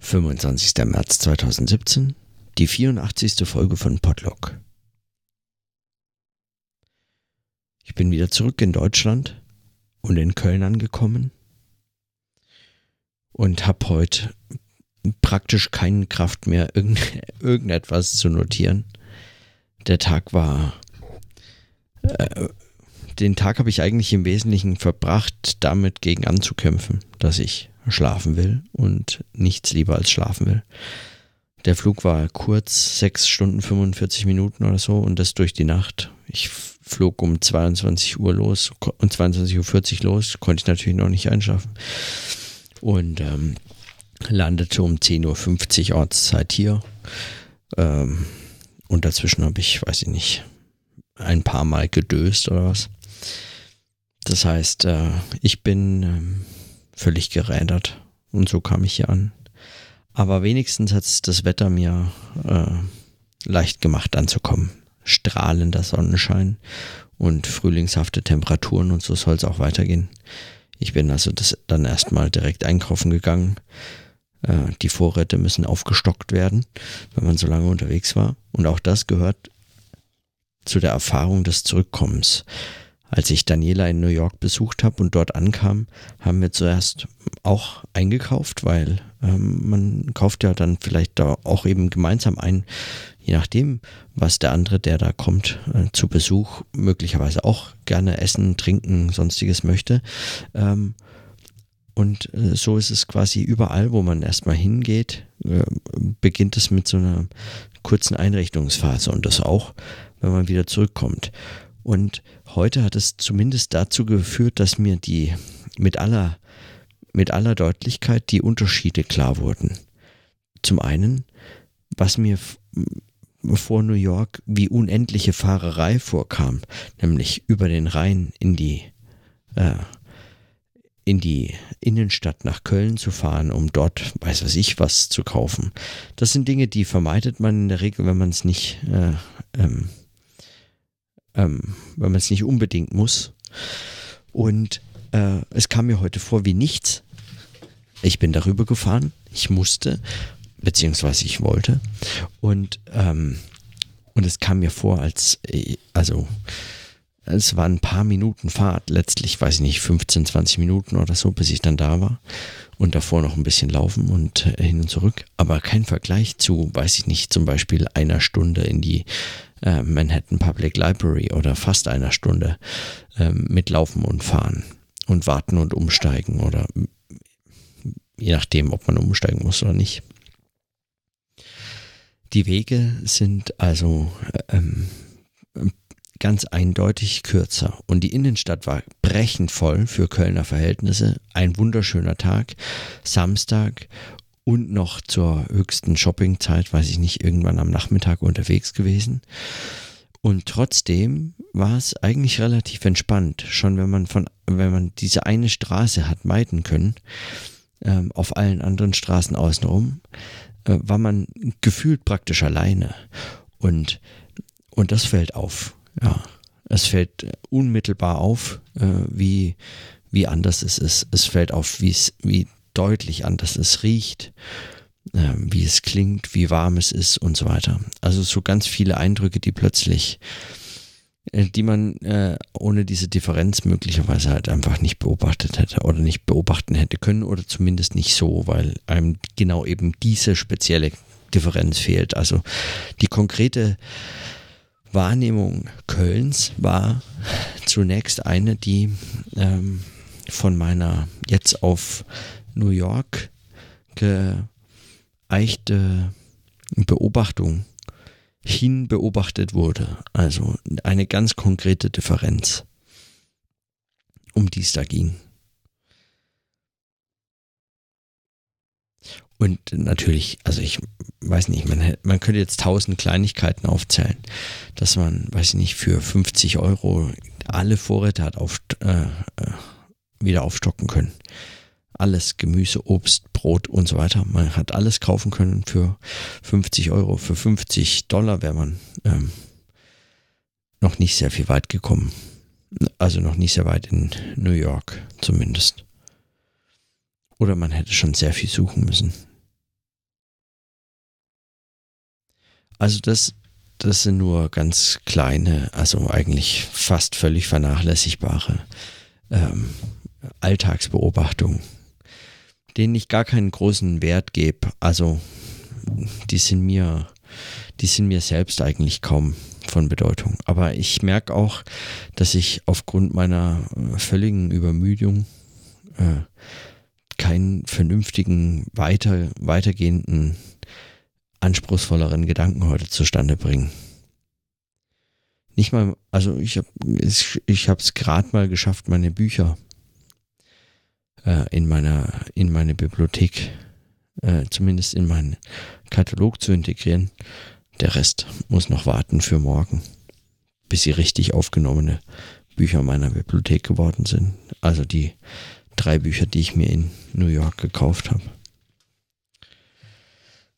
25. März 2017, die 84. Folge von Podlog. Ich bin wieder zurück in Deutschland und in Köln angekommen und habe heute praktisch keine Kraft mehr, irgend, irgendetwas zu notieren. Der Tag war. Äh, den Tag habe ich eigentlich im Wesentlichen verbracht, damit gegen anzukämpfen, dass ich schlafen will und nichts lieber als schlafen will. Der Flug war kurz, 6 Stunden 45 Minuten oder so und das durch die Nacht. Ich flog um 22 Uhr los und 22.40 Uhr los, konnte ich natürlich noch nicht einschlafen. Und ähm, landete um 10.50 Uhr Ortszeit hier. Ähm, und dazwischen habe ich, weiß ich nicht, ein paar Mal gedöst oder was. Das heißt, äh, ich bin ähm, völlig gerädert. Und so kam ich hier an. Aber wenigstens hat es das Wetter mir äh, leicht gemacht anzukommen. Strahlender Sonnenschein und frühlingshafte Temperaturen und so soll es auch weitergehen. Ich bin also das dann erstmal direkt einkaufen gegangen. Äh, die Vorräte müssen aufgestockt werden, wenn man so lange unterwegs war. Und auch das gehört zu der Erfahrung des Zurückkommens. Als ich Daniela in New York besucht habe und dort ankam, haben wir zuerst auch eingekauft, weil ähm, man kauft ja dann vielleicht da auch eben gemeinsam ein, je nachdem, was der andere, der da kommt, äh, zu Besuch möglicherweise auch gerne essen, trinken, sonstiges möchte. Ähm, und äh, so ist es quasi überall, wo man erstmal hingeht, äh, beginnt es mit so einer kurzen Einrichtungsphase und das auch, wenn man wieder zurückkommt. Und heute hat es zumindest dazu geführt, dass mir die mit aller, mit aller Deutlichkeit die Unterschiede klar wurden. Zum einen, was mir vor New York wie unendliche Fahrerei vorkam, nämlich über den Rhein in die äh, in die Innenstadt nach Köln zu fahren, um dort, weiß was ich, was zu kaufen. Das sind Dinge, die vermeidet man in der Regel, wenn man es nicht äh, ähm, ähm, wenn man es nicht unbedingt muss. Und äh, es kam mir heute vor wie nichts. Ich bin darüber gefahren, ich musste, beziehungsweise ich wollte. Und, ähm, und es kam mir vor, als, äh, also, es waren ein paar Minuten Fahrt, letztlich, weiß ich nicht, 15, 20 Minuten oder so, bis ich dann da war. Und davor noch ein bisschen laufen und äh, hin und zurück. Aber kein Vergleich zu, weiß ich nicht, zum Beispiel einer Stunde in die äh, Manhattan Public Library oder fast einer Stunde äh, mit Laufen und Fahren und Warten und Umsteigen oder je nachdem, ob man umsteigen muss oder nicht. Die Wege sind also ähm, ganz eindeutig kürzer und die Innenstadt war brechend voll für Kölner Verhältnisse. Ein wunderschöner Tag, Samstag und noch zur höchsten Shoppingzeit, weiß ich nicht, irgendwann am Nachmittag unterwegs gewesen. Und trotzdem war es eigentlich relativ entspannt, schon wenn man von, wenn man diese eine Straße hat meiden können, ähm, auf allen anderen Straßen außenrum, äh, war man gefühlt praktisch alleine. Und, und das fällt auf. Ja, es fällt unmittelbar auf, äh, wie, wie anders es ist. Es fällt auf, wie es, wie deutlich anders es riecht, äh, wie es klingt, wie warm es ist und so weiter. Also so ganz viele Eindrücke, die plötzlich, äh, die man äh, ohne diese Differenz möglicherweise halt einfach nicht beobachtet hätte oder nicht beobachten hätte können oder zumindest nicht so, weil einem genau eben diese spezielle Differenz fehlt. Also die konkrete Wahrnehmung Kölns war zunächst eine, die ähm, von meiner jetzt auf New York geeichte Beobachtung hin beobachtet wurde. Also eine ganz konkrete Differenz, um die es da ging. Und natürlich, also ich weiß nicht, man, man könnte jetzt tausend Kleinigkeiten aufzählen, dass man, weiß ich nicht, für 50 Euro alle Vorräte hat auf, äh, äh, wieder aufstocken können alles, Gemüse, Obst, Brot und so weiter. Man hat alles kaufen können für 50 Euro. Für 50 Dollar wäre man ähm, noch nicht sehr viel weit gekommen. Also noch nicht sehr weit in New York zumindest. Oder man hätte schon sehr viel suchen müssen. Also das, das sind nur ganz kleine, also eigentlich fast völlig vernachlässigbare ähm, Alltagsbeobachtungen, denen ich gar keinen großen Wert gebe. Also die sind mir, die sind mir selbst eigentlich kaum von Bedeutung. Aber ich merke auch, dass ich aufgrund meiner äh, völligen Übermüdung äh, keinen vernünftigen, weiter, weitergehenden, anspruchsvolleren Gedanken heute zustande bringen. Nicht mal, also ich habe ich es gerade mal geschafft, meine Bücher äh, in meiner in meine Bibliothek, äh, zumindest in meinen Katalog zu integrieren. Der Rest muss noch warten für morgen, bis sie richtig aufgenommene Bücher meiner Bibliothek geworden sind. Also die drei Bücher, die ich mir in New York gekauft habe.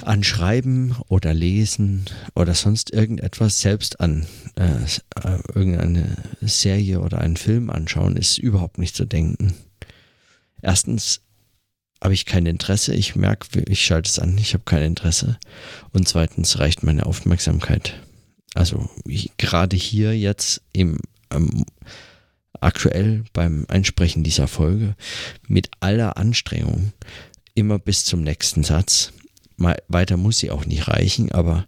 An Schreiben oder Lesen oder sonst irgendetwas selbst an äh, äh, irgendeine Serie oder einen Film anschauen, ist überhaupt nicht zu denken. Erstens habe ich kein Interesse. Ich merke, ich schalte es an, ich habe kein Interesse. Und zweitens reicht meine Aufmerksamkeit. Also ich, gerade hier jetzt im ähm, aktuell beim Einsprechen dieser Folge mit aller Anstrengung immer bis zum nächsten Satz. Mal, weiter muss sie auch nicht reichen, aber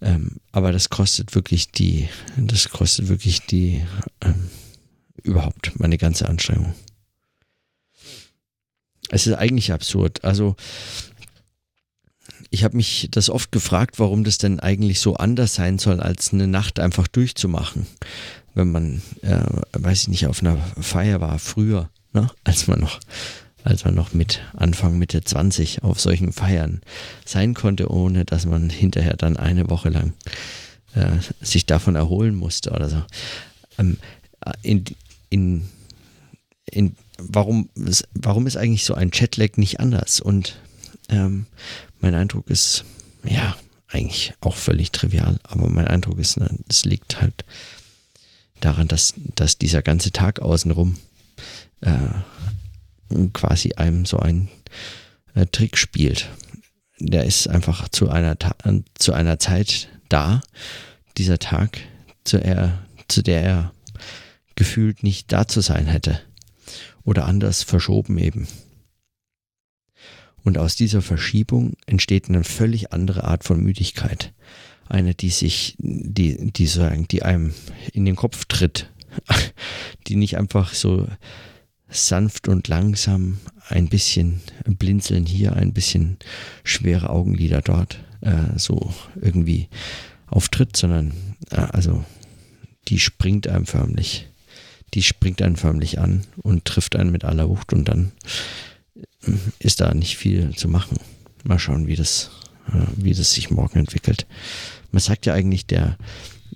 ähm, aber das kostet wirklich die, das kostet wirklich die ähm, überhaupt meine ganze Anstrengung. Es ist eigentlich absurd. Also ich habe mich das oft gefragt, warum das denn eigentlich so anders sein soll, als eine Nacht einfach durchzumachen. Wenn man, äh, weiß ich nicht, auf einer Feier war, früher, ne? als man noch, als man noch mit Anfang Mitte 20 auf solchen Feiern sein konnte, ohne dass man hinterher dann eine Woche lang äh, sich davon erholen musste oder so. Ähm, in, in, in warum, warum ist eigentlich so ein Chatlag nicht anders? Und ähm, mein Eindruck ist, ja, eigentlich auch völlig trivial, aber mein Eindruck ist, ne, es liegt halt daran, dass, dass dieser ganze Tag außenrum äh, quasi einem so ein äh, Trick spielt. Der ist einfach zu einer, zu einer Zeit da, dieser Tag, zu, er, zu der er gefühlt nicht da zu sein hätte oder anders verschoben eben. Und aus dieser Verschiebung entsteht eine völlig andere Art von Müdigkeit. Eine, die sich, die, die sagen, die einem in den Kopf tritt, die nicht einfach so sanft und langsam ein bisschen blinzeln hier, ein bisschen schwere Augenlider dort, äh, so irgendwie auftritt, sondern äh, also die springt einem förmlich die springt einen förmlich an und trifft einen mit aller Wucht und dann äh, ist da nicht viel zu machen. Mal schauen, wie das, äh, wie das sich morgen entwickelt. Man sagt ja eigentlich, der,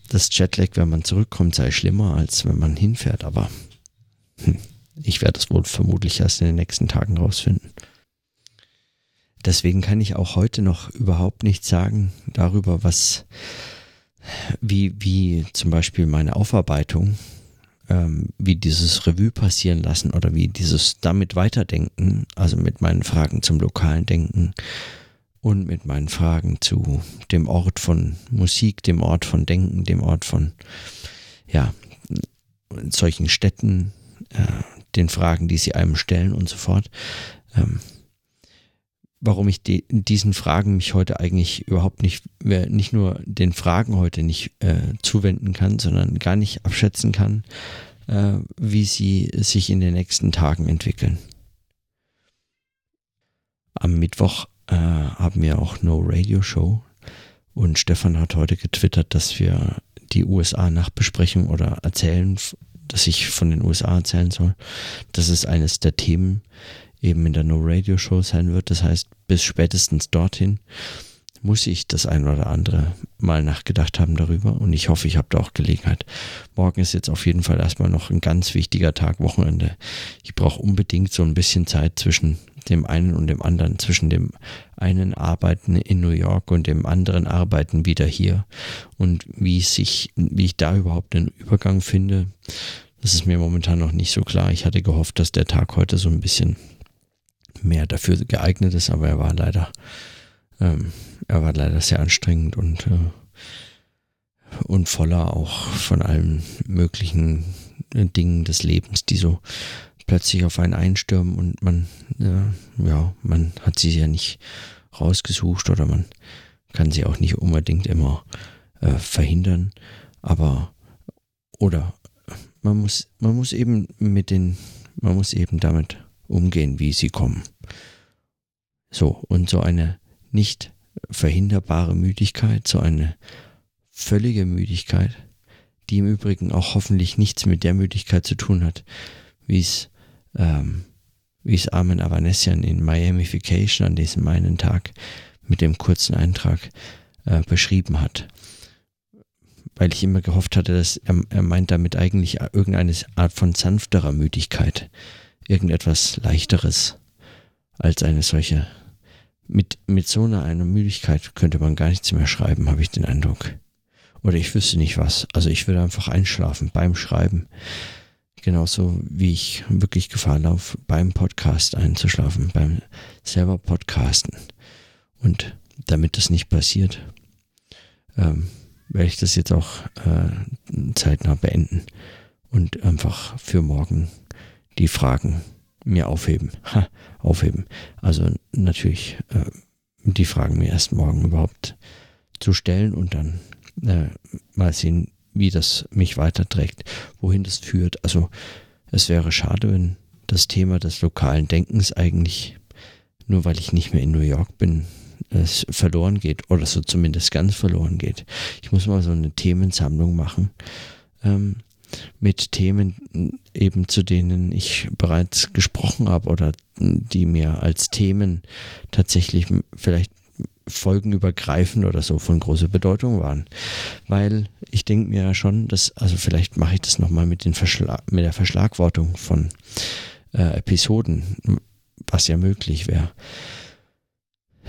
das Jetlag, wenn man zurückkommt, sei schlimmer, als wenn man hinfährt, aber hm, ich werde es wohl vermutlich erst in den nächsten Tagen rausfinden. Deswegen kann ich auch heute noch überhaupt nichts sagen darüber, was, wie, wie zum Beispiel meine Aufarbeitung ähm, wie dieses Revue passieren lassen oder wie dieses damit weiterdenken, also mit meinen Fragen zum lokalen Denken und mit meinen Fragen zu dem Ort von Musik, dem Ort von Denken, dem Ort von, ja, solchen Städten, äh, den Fragen, die sie einem stellen und so fort. Ähm, warum ich die, diesen Fragen mich heute eigentlich überhaupt nicht, nicht nur den Fragen heute nicht äh, zuwenden kann, sondern gar nicht abschätzen kann, äh, wie sie sich in den nächsten Tagen entwickeln. Am Mittwoch äh, haben wir auch No Radio Show und Stefan hat heute getwittert, dass wir die USA-Nachbesprechung oder erzählen, dass ich von den USA erzählen soll. Das ist eines der Themen, eben in der No Radio Show sein wird. Das heißt, bis spätestens dorthin muss ich das ein oder andere mal nachgedacht haben darüber und ich hoffe, ich habe da auch Gelegenheit. Morgen ist jetzt auf jeden Fall erstmal noch ein ganz wichtiger Tag, Wochenende. Ich brauche unbedingt so ein bisschen Zeit zwischen dem einen und dem anderen, zwischen dem einen Arbeiten in New York und dem anderen Arbeiten wieder hier und wie sich, wie ich da überhaupt einen Übergang finde. Das ist mir momentan noch nicht so klar. Ich hatte gehofft, dass der Tag heute so ein bisschen mehr dafür geeignet ist, aber er war leider Ähm, er war leider sehr anstrengend und, äh, und voller auch von allen möglichen äh, Dingen des Lebens, die so plötzlich auf einen einstürmen und man, äh, ja, man hat sie ja nicht rausgesucht oder man kann sie auch nicht unbedingt immer äh, verhindern, aber oder man muss, man muss eben mit den, man muss eben damit umgehen, wie sie kommen. So, und so eine nicht verhinderbare Müdigkeit, so eine völlige Müdigkeit, die im Übrigen auch hoffentlich nichts mit der Müdigkeit zu tun hat, wie es, ähm, wie es Armin Avanesian in Miamification an diesem einen Tag mit dem kurzen Eintrag äh, beschrieben hat. Weil ich immer gehofft hatte, dass er, er meint damit eigentlich irgendeine Art von sanfterer Müdigkeit, irgendetwas leichteres als eine solche mit, mit so einer, einer Müdigkeit könnte man gar nichts mehr schreiben, habe ich den Eindruck. Oder ich wüsste nicht was. Also ich würde einfach einschlafen beim Schreiben. Genauso wie ich wirklich Gefahr laufe, beim Podcast einzuschlafen, beim selber Podcasten. Und damit das nicht passiert, ähm, werde ich das jetzt auch äh, zeitnah beenden und einfach für morgen die Fragen mir aufheben. Ha, aufheben. Also natürlich äh, die Fragen mir erst morgen überhaupt zu stellen und dann äh, mal sehen, wie das mich weiterträgt, wohin das führt. Also es wäre schade, wenn das Thema des lokalen Denkens eigentlich, nur weil ich nicht mehr in New York bin, es verloren geht oder so zumindest ganz verloren geht. Ich muss mal so eine Themensammlung machen. Ähm, mit Themen eben zu denen ich bereits gesprochen habe oder die mir als Themen tatsächlich vielleicht folgenübergreifend oder so von großer Bedeutung waren. Weil ich denke mir ja schon, dass, also vielleicht mache ich das nochmal mit, mit der Verschlagwortung von äh, Episoden, was ja möglich wäre.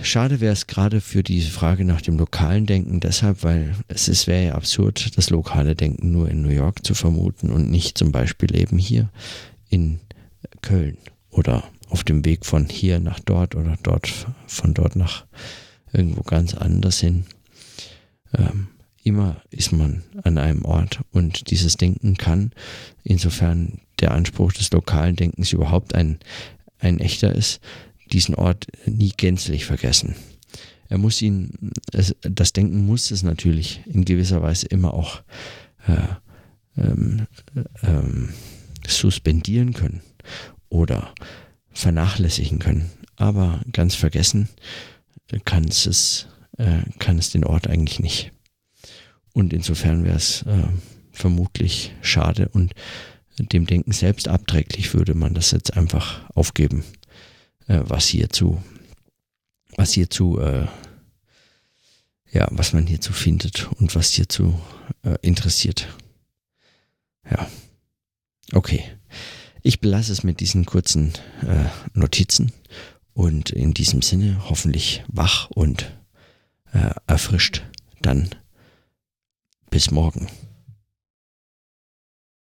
Schade wäre es gerade für diese Frage nach dem lokalen Denken deshalb, weil es wäre ja absurd, das lokale Denken nur in New York zu vermuten und nicht zum Beispiel eben hier in Köln oder auf dem Weg von hier nach dort oder dort von dort nach irgendwo ganz anders hin. Ähm, immer ist man an einem Ort und dieses Denken kann, insofern der Anspruch des lokalen Denkens überhaupt ein, ein echter ist, diesen Ort nie gänzlich vergessen. Er muss ihn, das Denken muss es natürlich in gewisser Weise immer auch äh, ähm, ähm, suspendieren können oder vernachlässigen können. Aber ganz vergessen kann es, es äh, kann es den Ort eigentlich nicht. Und insofern wäre es äh, vermutlich schade und dem Denken selbst abträglich würde man das jetzt einfach aufgeben äh, was hierzu, was hierzu, äh, ja, was man hierzu findet und was hierzu äh, interessiert. Ja. Okay. Ich belasse es mit diesen kurzen äh, Notizen und in diesem Sinne hoffentlich wach und äh, erfrischt. Dann bis morgen.